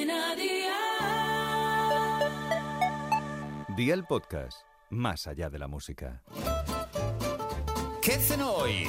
Cadena Dial. Día el podcast, más allá de la música. ¿Qué cenó hoy?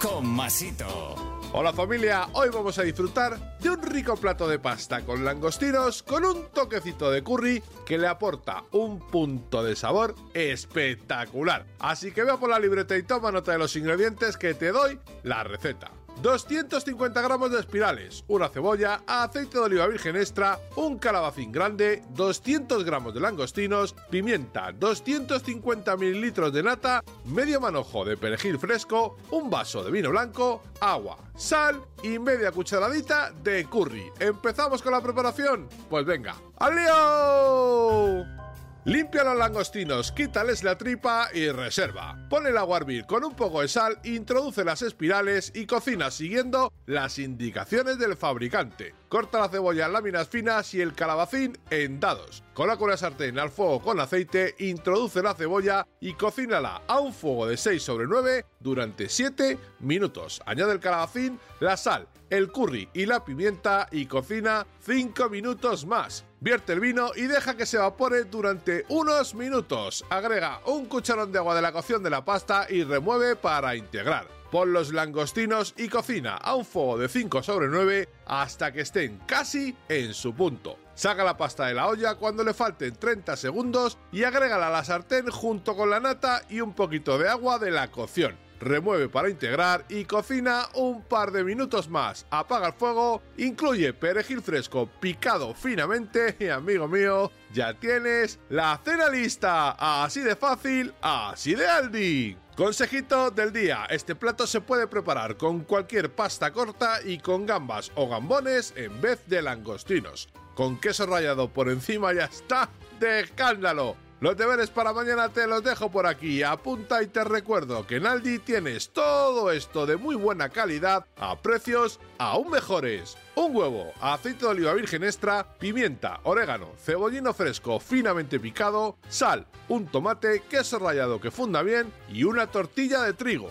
Con Masito. Hola familia, hoy vamos a disfrutar de un rico plato de pasta con langostinos con un toquecito de curry que le aporta un punto de sabor espectacular. Así que vea por la libreta y toma nota de los ingredientes que te doy la receta. 250 gramos de espirales, una cebolla, aceite de oliva virgen extra, un calabacín grande, 200 gramos de langostinos, pimienta, 250 mililitros de nata, medio manojo de perejil fresco, un vaso de vino blanco, agua, sal y media cucharadita de curry. ¿Empezamos con la preparación? Pues venga, ¡al lío! Limpia los langostinos, quítales la tripa y reserva. Pon el agua con un poco de sal, introduce las espirales y cocina siguiendo las indicaciones del fabricante. Corta la cebolla en láminas finas y el calabacín en dados. Coloca una sartén al fuego con aceite, introduce la cebolla y cocínala a un fuego de 6 sobre 9 durante 7 minutos. Añade el calabacín, la sal, el curry y la pimienta y cocina 5 minutos más. Vierte el vino y deja que se evapore durante unos minutos. Agrega un cucharón de agua de la cocción de la pasta y remueve para integrar. Pon los langostinos y cocina a un fuego de 5 sobre 9 hasta que estén casi en su punto. Saca la pasta de la olla cuando le falten 30 segundos y agrégala a la sartén junto con la nata y un poquito de agua de la cocción remueve para integrar y cocina un par de minutos más. Apaga el fuego, incluye perejil fresco picado finamente y amigo mío, ya tienes la cena lista. Así de fácil, así de Aldi. Consejito del día, este plato se puede preparar con cualquier pasta corta y con gambas o gambones en vez de langostinos. Con queso rallado por encima ya está de escándalo. Los deberes para mañana te los dejo por aquí. Apunta y te recuerdo que en Aldi tienes todo esto de muy buena calidad a precios aún mejores. Un huevo, aceite de oliva virgen extra, pimienta, orégano, cebollino fresco finamente picado, sal, un tomate, queso rallado que funda bien y una tortilla de trigo.